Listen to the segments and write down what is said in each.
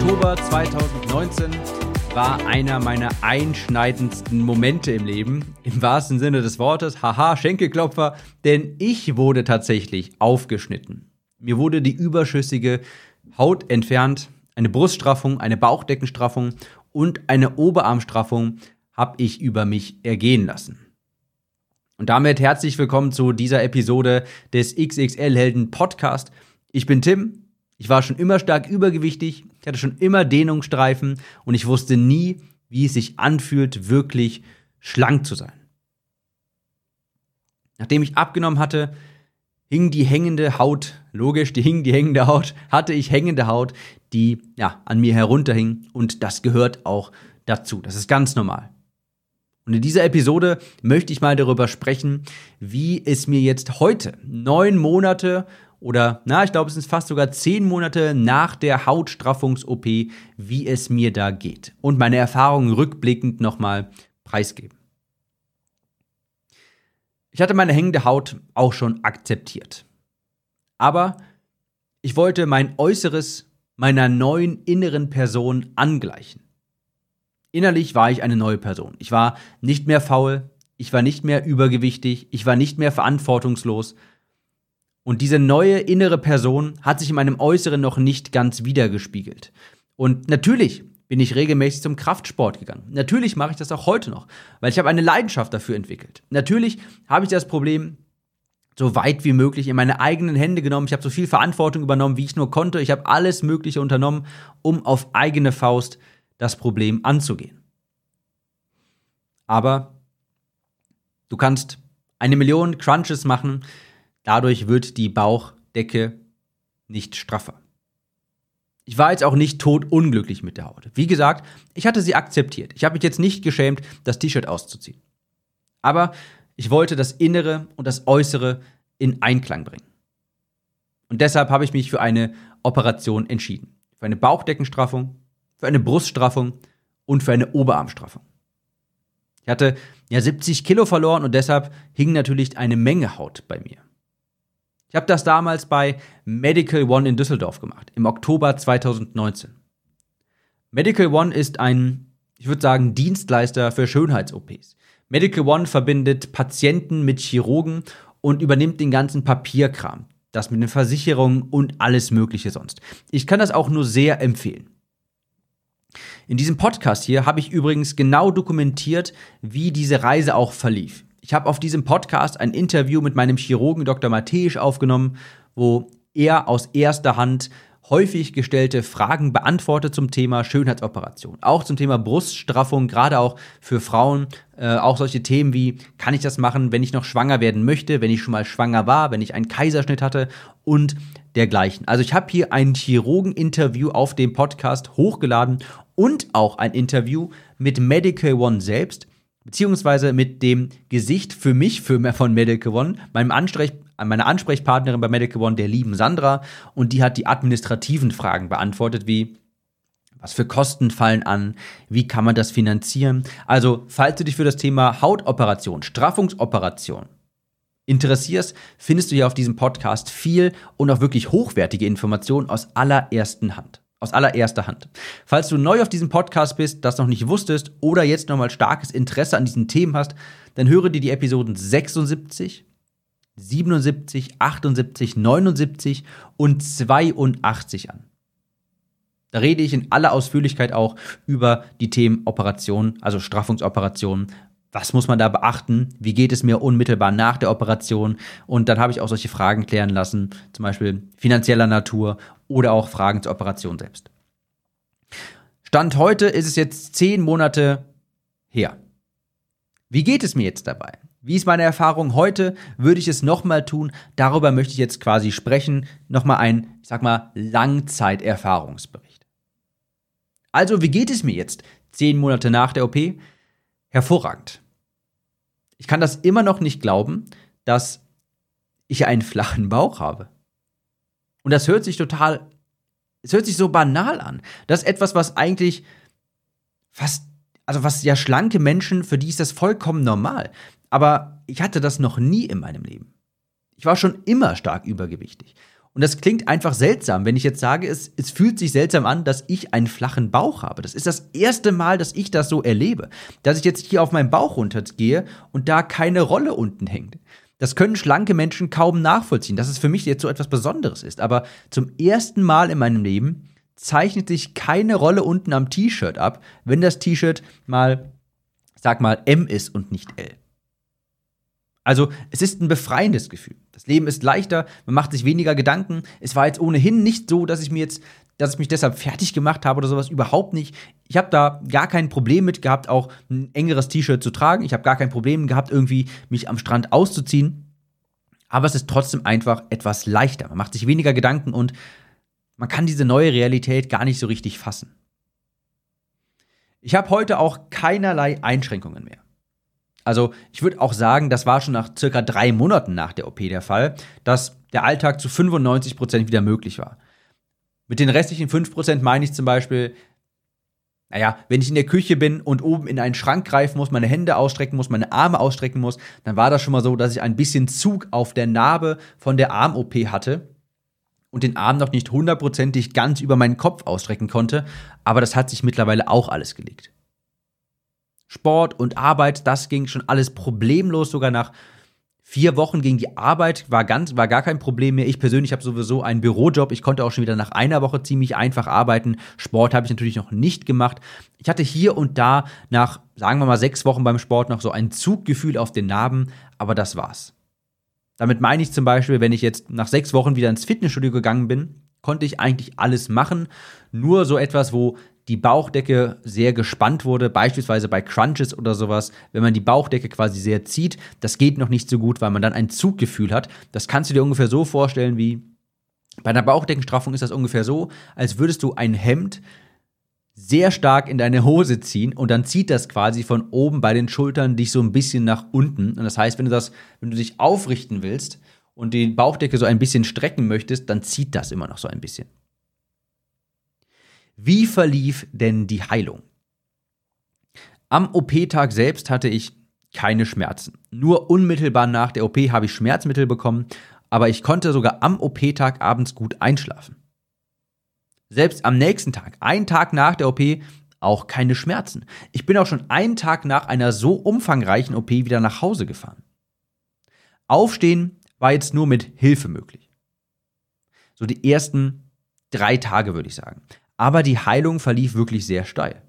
Oktober 2019 war einer meiner einschneidendsten Momente im Leben. Im wahrsten Sinne des Wortes. Haha, Schenkelklopfer. Denn ich wurde tatsächlich aufgeschnitten. Mir wurde die überschüssige Haut entfernt. Eine Bruststraffung, eine Bauchdeckenstraffung und eine Oberarmstraffung habe ich über mich ergehen lassen. Und damit herzlich willkommen zu dieser Episode des XXL Helden Podcast. Ich bin Tim ich war schon immer stark übergewichtig, ich hatte schon immer Dehnungsstreifen und ich wusste nie, wie es sich anfühlt, wirklich schlank zu sein. Nachdem ich abgenommen hatte, hing die hängende Haut, logisch, die hing die hängende Haut, hatte ich hängende Haut, die ja an mir herunterhing und das gehört auch dazu. Das ist ganz normal. Und in dieser Episode möchte ich mal darüber sprechen, wie es mir jetzt heute, neun Monate oder, na, ich glaube, es sind fast sogar zehn Monate nach der Hautstraffungs-OP, wie es mir da geht. Und meine Erfahrungen rückblickend nochmal preisgeben. Ich hatte meine hängende Haut auch schon akzeptiert. Aber ich wollte mein Äußeres meiner neuen inneren Person angleichen. Innerlich war ich eine neue Person. Ich war nicht mehr faul, ich war nicht mehr übergewichtig, ich war nicht mehr verantwortungslos, und diese neue innere Person hat sich in meinem Äußeren noch nicht ganz wiedergespiegelt. Und natürlich bin ich regelmäßig zum Kraftsport gegangen. Natürlich mache ich das auch heute noch, weil ich habe eine Leidenschaft dafür entwickelt. Natürlich habe ich das Problem so weit wie möglich in meine eigenen Hände genommen. Ich habe so viel Verantwortung übernommen, wie ich nur konnte. Ich habe alles Mögliche unternommen, um auf eigene Faust das Problem anzugehen. Aber du kannst eine Million Crunches machen, Dadurch wird die Bauchdecke nicht straffer. Ich war jetzt auch nicht tot unglücklich mit der Haut. Wie gesagt, ich hatte sie akzeptiert. Ich habe mich jetzt nicht geschämt, das T-Shirt auszuziehen. Aber ich wollte das Innere und das Äußere in Einklang bringen. Und deshalb habe ich mich für eine Operation entschieden. Für eine Bauchdeckenstraffung, für eine Bruststraffung und für eine Oberarmstraffung. Ich hatte ja 70 Kilo verloren und deshalb hing natürlich eine Menge Haut bei mir. Ich habe das damals bei Medical One in Düsseldorf gemacht, im Oktober 2019. Medical One ist ein, ich würde sagen, Dienstleister für Schönheits-OPs. Medical One verbindet Patienten mit Chirurgen und übernimmt den ganzen Papierkram, das mit den Versicherungen und alles Mögliche sonst. Ich kann das auch nur sehr empfehlen. In diesem Podcast hier habe ich übrigens genau dokumentiert, wie diese Reise auch verlief. Ich habe auf diesem Podcast ein Interview mit meinem Chirurgen Dr. Matthäisch aufgenommen, wo er aus erster Hand häufig gestellte Fragen beantwortet zum Thema Schönheitsoperation. Auch zum Thema Bruststraffung, gerade auch für Frauen. Äh, auch solche Themen wie, kann ich das machen, wenn ich noch schwanger werden möchte, wenn ich schon mal schwanger war, wenn ich einen Kaiserschnitt hatte und dergleichen. Also ich habe hier ein Chirurgen-Interview auf dem Podcast hochgeladen und auch ein Interview mit Medical One selbst beziehungsweise mit dem Gesicht für mich für, von Medical One, meinem Ansprech, meiner Ansprechpartnerin bei Medical One, der lieben Sandra, und die hat die administrativen Fragen beantwortet, wie was für Kosten fallen an? Wie kann man das finanzieren? Also, falls du dich für das Thema Hautoperation, Straffungsoperation interessierst, findest du hier auf diesem Podcast viel und auch wirklich hochwertige Informationen aus allerersten Hand aus allererster Hand. Falls du neu auf diesem Podcast bist, das noch nicht wusstest oder jetzt nochmal starkes Interesse an diesen Themen hast, dann höre dir die Episoden 76, 77, 78, 79 und 82 an. Da rede ich in aller Ausführlichkeit auch über die Themen Operation, also Straffungsoperationen. Was muss man da beachten? Wie geht es mir unmittelbar nach der Operation? Und dann habe ich auch solche Fragen klären lassen, zum Beispiel finanzieller Natur oder auch Fragen zur Operation selbst. Stand heute ist es jetzt zehn Monate her. Wie geht es mir jetzt dabei? Wie ist meine Erfahrung heute? Würde ich es nochmal tun? Darüber möchte ich jetzt quasi sprechen. Nochmal ein, ich sag mal, Langzeiterfahrungsbericht. Also, wie geht es mir jetzt? Zehn Monate nach der OP? Hervorragend. Ich kann das immer noch nicht glauben, dass ich einen flachen Bauch habe. Und das hört sich total, es hört sich so banal an. Das ist etwas, was eigentlich fast, also was ja schlanke Menschen, für die ist das vollkommen normal. Aber ich hatte das noch nie in meinem Leben. Ich war schon immer stark übergewichtig. Und das klingt einfach seltsam, wenn ich jetzt sage, es, es fühlt sich seltsam an, dass ich einen flachen Bauch habe. Das ist das erste Mal, dass ich das so erlebe. Dass ich jetzt hier auf meinen Bauch runtergehe und da keine Rolle unten hängt. Das können schlanke Menschen kaum nachvollziehen, dass es für mich jetzt so etwas Besonderes ist. Aber zum ersten Mal in meinem Leben zeichnet sich keine Rolle unten am T-Shirt ab, wenn das T-Shirt mal, sag mal, M ist und nicht L. Also es ist ein befreiendes Gefühl. Das Leben ist leichter, man macht sich weniger Gedanken. Es war jetzt ohnehin nicht so, dass ich mir jetzt, dass ich mich deshalb fertig gemacht habe oder sowas, überhaupt nicht. Ich habe da gar kein Problem mit gehabt, auch ein engeres T-Shirt zu tragen. Ich habe gar kein Problem gehabt, irgendwie mich am Strand auszuziehen. Aber es ist trotzdem einfach etwas leichter. Man macht sich weniger Gedanken und man kann diese neue Realität gar nicht so richtig fassen. Ich habe heute auch keinerlei Einschränkungen mehr. Also ich würde auch sagen, das war schon nach circa drei Monaten nach der OP der Fall, dass der Alltag zu 95 Prozent wieder möglich war. Mit den restlichen 5% meine ich zum Beispiel, naja, wenn ich in der Küche bin und oben in einen Schrank greifen muss, meine Hände ausstrecken muss, meine Arme ausstrecken muss, dann war das schon mal so, dass ich ein bisschen Zug auf der Narbe von der Arm-OP hatte und den Arm noch nicht hundertprozentig ganz über meinen Kopf ausstrecken konnte, aber das hat sich mittlerweile auch alles gelegt. Sport und Arbeit, das ging schon alles problemlos, sogar nach vier Wochen ging die Arbeit, war, ganz, war gar kein Problem mehr. Ich persönlich habe sowieso einen Bürojob, ich konnte auch schon wieder nach einer Woche ziemlich einfach arbeiten. Sport habe ich natürlich noch nicht gemacht. Ich hatte hier und da nach, sagen wir mal, sechs Wochen beim Sport noch so ein Zuggefühl auf den Narben, aber das war's. Damit meine ich zum Beispiel, wenn ich jetzt nach sechs Wochen wieder ins Fitnessstudio gegangen bin, konnte ich eigentlich alles machen. Nur so etwas, wo die Bauchdecke sehr gespannt wurde, beispielsweise bei Crunches oder sowas, wenn man die Bauchdecke quasi sehr zieht, das geht noch nicht so gut, weil man dann ein Zuggefühl hat. Das kannst du dir ungefähr so vorstellen wie bei einer Bauchdeckenstraffung ist das ungefähr so, als würdest du ein Hemd sehr stark in deine Hose ziehen und dann zieht das quasi von oben bei den Schultern dich so ein bisschen nach unten. Und das heißt, wenn du das, wenn du dich aufrichten willst und die Bauchdecke so ein bisschen strecken möchtest, dann zieht das immer noch so ein bisschen. Wie verlief denn die Heilung? Am OP-Tag selbst hatte ich keine Schmerzen. Nur unmittelbar nach der OP habe ich Schmerzmittel bekommen, aber ich konnte sogar am OP-Tag abends gut einschlafen. Selbst am nächsten Tag, einen Tag nach der OP, auch keine Schmerzen. Ich bin auch schon einen Tag nach einer so umfangreichen OP wieder nach Hause gefahren. Aufstehen war jetzt nur mit Hilfe möglich. So die ersten drei Tage würde ich sagen aber die Heilung verlief wirklich sehr steil.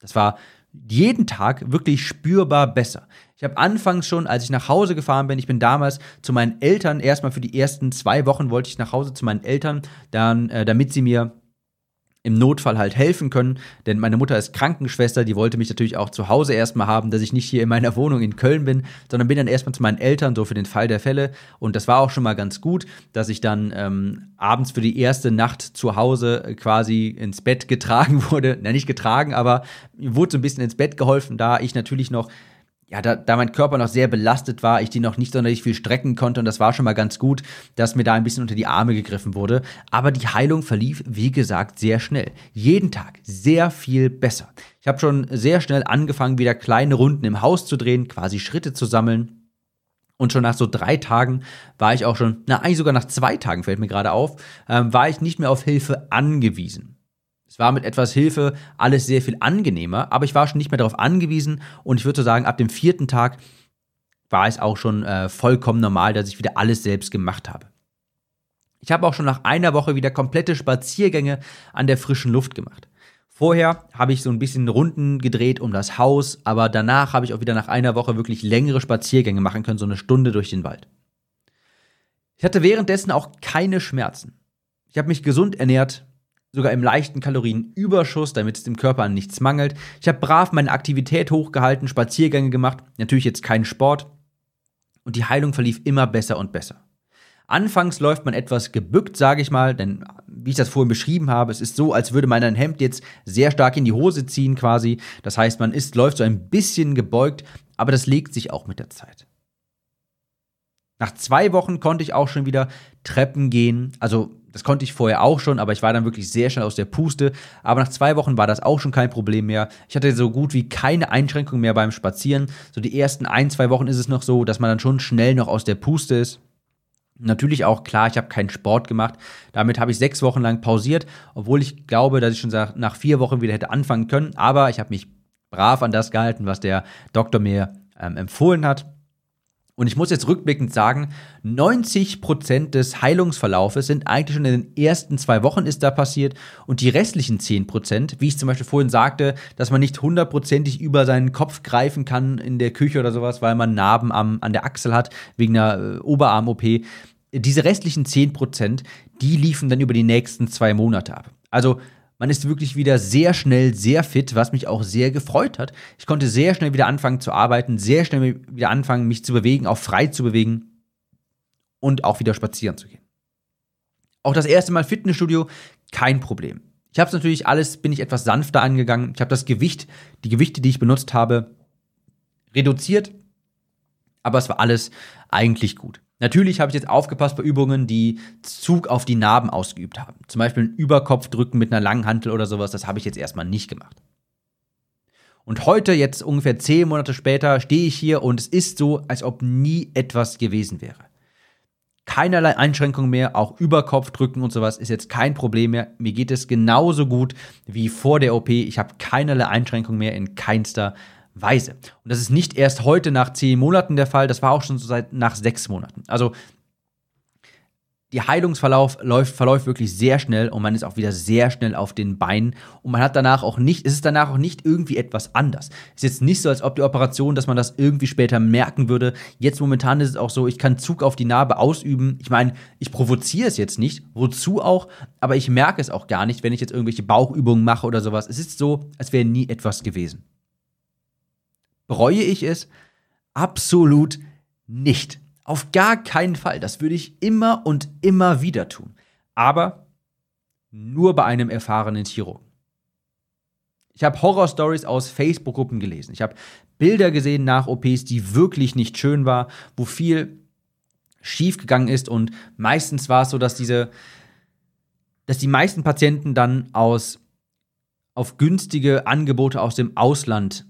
Das war jeden Tag wirklich spürbar besser. Ich habe anfangs schon, als ich nach Hause gefahren bin, ich bin damals zu meinen Eltern, erstmal für die ersten zwei Wochen wollte ich nach Hause zu meinen Eltern, dann, äh, damit sie mir im Notfall halt helfen können. Denn meine Mutter ist Krankenschwester, die wollte mich natürlich auch zu Hause erstmal haben, dass ich nicht hier in meiner Wohnung in Köln bin, sondern bin dann erstmal zu meinen Eltern, so für den Fall der Fälle. Und das war auch schon mal ganz gut, dass ich dann ähm, abends für die erste Nacht zu Hause quasi ins Bett getragen wurde. Na, nicht getragen, aber wurde so ein bisschen ins Bett geholfen, da ich natürlich noch ja, da, da mein Körper noch sehr belastet war, ich die noch nicht sonderlich viel strecken konnte und das war schon mal ganz gut, dass mir da ein bisschen unter die Arme gegriffen wurde. Aber die Heilung verlief, wie gesagt, sehr schnell. Jeden Tag sehr viel besser. Ich habe schon sehr schnell angefangen, wieder kleine Runden im Haus zu drehen, quasi Schritte zu sammeln. Und schon nach so drei Tagen war ich auch schon, na eigentlich sogar nach zwei Tagen fällt mir gerade auf, ähm, war ich nicht mehr auf Hilfe angewiesen. Es war mit etwas Hilfe alles sehr viel angenehmer, aber ich war schon nicht mehr darauf angewiesen und ich würde sagen, ab dem vierten Tag war es auch schon äh, vollkommen normal, dass ich wieder alles selbst gemacht habe. Ich habe auch schon nach einer Woche wieder komplette Spaziergänge an der frischen Luft gemacht. Vorher habe ich so ein bisschen Runden gedreht um das Haus, aber danach habe ich auch wieder nach einer Woche wirklich längere Spaziergänge machen können, so eine Stunde durch den Wald. Ich hatte währenddessen auch keine Schmerzen. Ich habe mich gesund ernährt, sogar im leichten Kalorienüberschuss, damit es dem Körper an nichts mangelt. Ich habe brav meine Aktivität hochgehalten, Spaziergänge gemacht, natürlich jetzt keinen Sport. Und die Heilung verlief immer besser und besser. Anfangs läuft man etwas gebückt, sage ich mal, denn wie ich das vorhin beschrieben habe. Es ist so, als würde man ein Hemd jetzt sehr stark in die Hose ziehen quasi. Das heißt, man ist, läuft so ein bisschen gebeugt, aber das legt sich auch mit der Zeit. Nach zwei Wochen konnte ich auch schon wieder Treppen gehen. Also das konnte ich vorher auch schon, aber ich war dann wirklich sehr schnell aus der Puste. Aber nach zwei Wochen war das auch schon kein Problem mehr. Ich hatte so gut wie keine Einschränkung mehr beim Spazieren. So die ersten ein, zwei Wochen ist es noch so, dass man dann schon schnell noch aus der Puste ist. Natürlich auch klar, ich habe keinen Sport gemacht. Damit habe ich sechs Wochen lang pausiert, obwohl ich glaube, dass ich schon nach vier Wochen wieder hätte anfangen können. Aber ich habe mich brav an das gehalten, was der Doktor mir ähm, empfohlen hat. Und ich muss jetzt rückblickend sagen, 90% des Heilungsverlaufes sind eigentlich schon in den ersten zwei Wochen ist da passiert und die restlichen 10%, wie ich zum Beispiel vorhin sagte, dass man nicht hundertprozentig über seinen Kopf greifen kann in der Küche oder sowas, weil man Narben am, an der Achsel hat wegen einer äh, Oberarm-OP. Diese restlichen 10%, die liefen dann über die nächsten zwei Monate ab. Also man ist wirklich wieder sehr schnell sehr fit, was mich auch sehr gefreut hat. Ich konnte sehr schnell wieder anfangen zu arbeiten, sehr schnell wieder anfangen, mich zu bewegen, auch frei zu bewegen und auch wieder spazieren zu gehen. Auch das erste Mal Fitnessstudio, kein Problem. Ich habe es natürlich alles, bin ich etwas sanfter angegangen. Ich habe das Gewicht, die Gewichte, die ich benutzt habe, reduziert, aber es war alles eigentlich gut. Natürlich habe ich jetzt aufgepasst bei Übungen, die Zug auf die Narben ausgeübt haben. Zum Beispiel ein Überkopfdrücken mit einer langen Hantel oder sowas, das habe ich jetzt erstmal nicht gemacht. Und heute, jetzt ungefähr zehn Monate später, stehe ich hier und es ist so, als ob nie etwas gewesen wäre. Keinerlei Einschränkungen mehr, auch Überkopfdrücken und sowas ist jetzt kein Problem mehr. Mir geht es genauso gut wie vor der OP. Ich habe keinerlei Einschränkungen mehr in keinster Weise. Und das ist nicht erst heute nach zehn Monaten der Fall, das war auch schon so seit nach sechs Monaten. Also die Heilungsverlauf läuft, verläuft wirklich sehr schnell und man ist auch wieder sehr schnell auf den Beinen und man hat danach auch nicht, es ist danach auch nicht irgendwie etwas anders. Es ist jetzt nicht so, als ob die Operation, dass man das irgendwie später merken würde. Jetzt momentan ist es auch so, ich kann Zug auf die Narbe ausüben. Ich meine, ich provoziere es jetzt nicht, wozu auch, aber ich merke es auch gar nicht, wenn ich jetzt irgendwelche Bauchübungen mache oder sowas. Es ist so, als wäre nie etwas gewesen. Bereue ich es? Absolut nicht. Auf gar keinen Fall. Das würde ich immer und immer wieder tun. Aber nur bei einem erfahrenen Chirurgen. Ich habe Horror-Stories aus Facebook-Gruppen gelesen. Ich habe Bilder gesehen nach OPs, die wirklich nicht schön war, wo viel schiefgegangen ist und meistens war es so, dass diese, dass die meisten Patienten dann aus auf günstige Angebote aus dem Ausland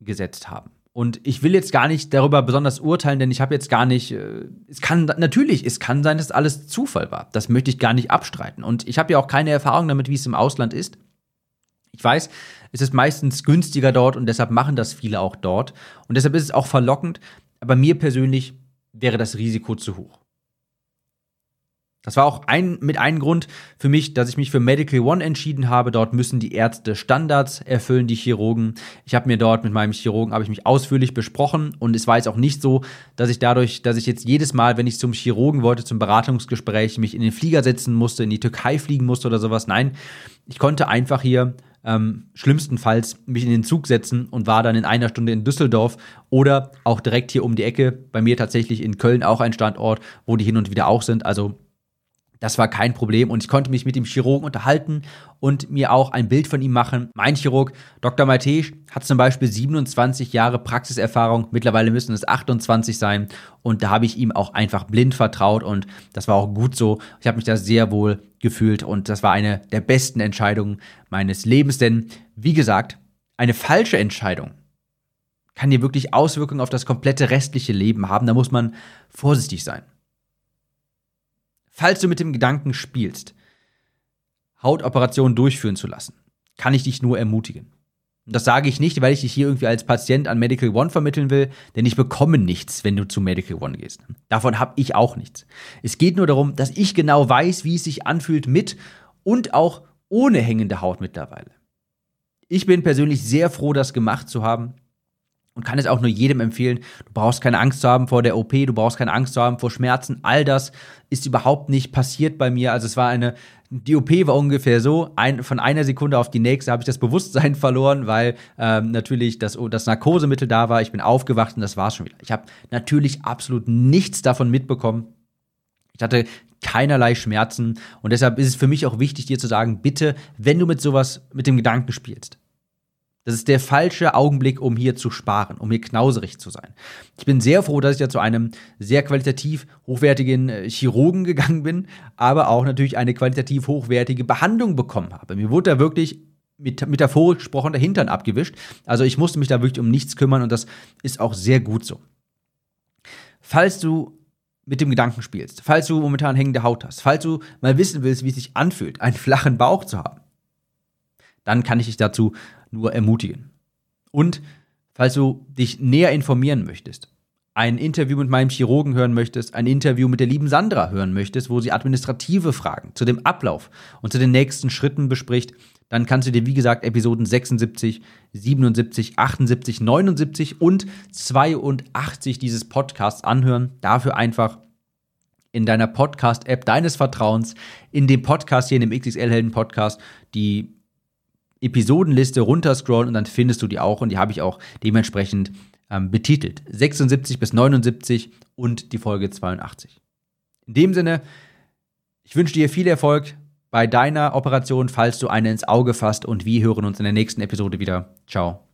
gesetzt haben. Und ich will jetzt gar nicht darüber besonders urteilen, denn ich habe jetzt gar nicht, äh, es kann natürlich, es kann sein, dass alles Zufall war. Das möchte ich gar nicht abstreiten. Und ich habe ja auch keine Erfahrung damit, wie es im Ausland ist. Ich weiß, es ist meistens günstiger dort und deshalb machen das viele auch dort. Und deshalb ist es auch verlockend. Aber mir persönlich wäre das Risiko zu hoch. Das war auch ein, mit einem Grund für mich, dass ich mich für Medical One entschieden habe. Dort müssen die Ärzte Standards erfüllen, die Chirurgen. Ich habe mir dort mit meinem Chirurgen habe ich mich ausführlich besprochen und es war jetzt auch nicht so, dass ich dadurch, dass ich jetzt jedes Mal, wenn ich zum Chirurgen wollte, zum Beratungsgespräch, mich in den Flieger setzen musste, in die Türkei fliegen musste oder sowas. Nein, ich konnte einfach hier ähm, schlimmstenfalls mich in den Zug setzen und war dann in einer Stunde in Düsseldorf oder auch direkt hier um die Ecke. Bei mir tatsächlich in Köln auch ein Standort, wo die hin und wieder auch sind. Also das war kein Problem und ich konnte mich mit dem Chirurgen unterhalten und mir auch ein Bild von ihm machen. Mein Chirurg, Dr. Matej, hat zum Beispiel 27 Jahre Praxiserfahrung, mittlerweile müssen es 28 sein und da habe ich ihm auch einfach blind vertraut und das war auch gut so. Ich habe mich da sehr wohl gefühlt und das war eine der besten Entscheidungen meines Lebens, denn wie gesagt, eine falsche Entscheidung kann dir wirklich Auswirkungen auf das komplette restliche Leben haben. Da muss man vorsichtig sein. Falls du mit dem Gedanken spielst, Hautoperationen durchführen zu lassen, kann ich dich nur ermutigen. Und das sage ich nicht, weil ich dich hier irgendwie als Patient an Medical One vermitteln will, denn ich bekomme nichts, wenn du zu Medical One gehst. Davon habe ich auch nichts. Es geht nur darum, dass ich genau weiß, wie es sich anfühlt mit und auch ohne hängende Haut mittlerweile. Ich bin persönlich sehr froh, das gemacht zu haben und kann es auch nur jedem empfehlen. Du brauchst keine Angst zu haben vor der OP, du brauchst keine Angst zu haben vor Schmerzen. All das ist überhaupt nicht passiert bei mir. Also es war eine, die OP war ungefähr so, ein, von einer Sekunde auf die nächste habe ich das Bewusstsein verloren, weil ähm, natürlich das, das Narkosemittel da war. Ich bin aufgewacht und das war's schon wieder. Ich habe natürlich absolut nichts davon mitbekommen. Ich hatte keinerlei Schmerzen und deshalb ist es für mich auch wichtig, dir zu sagen, bitte, wenn du mit sowas, mit dem Gedanken spielst, das ist der falsche Augenblick, um hier zu sparen, um hier knauserig zu sein. Ich bin sehr froh, dass ich ja zu einem sehr qualitativ hochwertigen äh, Chirurgen gegangen bin, aber auch natürlich eine qualitativ hochwertige Behandlung bekommen habe. Mir wurde da wirklich mit, metaphorisch gesprochen der Hintern abgewischt. Also ich musste mich da wirklich um nichts kümmern und das ist auch sehr gut so. Falls du mit dem Gedanken spielst, falls du momentan hängende Haut hast, falls du mal wissen willst, wie es sich anfühlt, einen flachen Bauch zu haben, dann kann ich dich dazu nur ermutigen. Und falls du dich näher informieren möchtest, ein Interview mit meinem Chirurgen hören möchtest, ein Interview mit der lieben Sandra hören möchtest, wo sie administrative Fragen zu dem Ablauf und zu den nächsten Schritten bespricht, dann kannst du dir, wie gesagt, Episoden 76, 77, 78, 79 und 82 dieses Podcasts anhören. Dafür einfach in deiner Podcast-App deines Vertrauens, in dem Podcast hier, in dem XXL-Helden-Podcast, die Episodenliste runterscrollen und dann findest du die auch und die habe ich auch dementsprechend ähm, betitelt. 76 bis 79 und die Folge 82. In dem Sinne, ich wünsche dir viel Erfolg bei deiner Operation, falls du eine ins Auge fasst und wir hören uns in der nächsten Episode wieder. Ciao.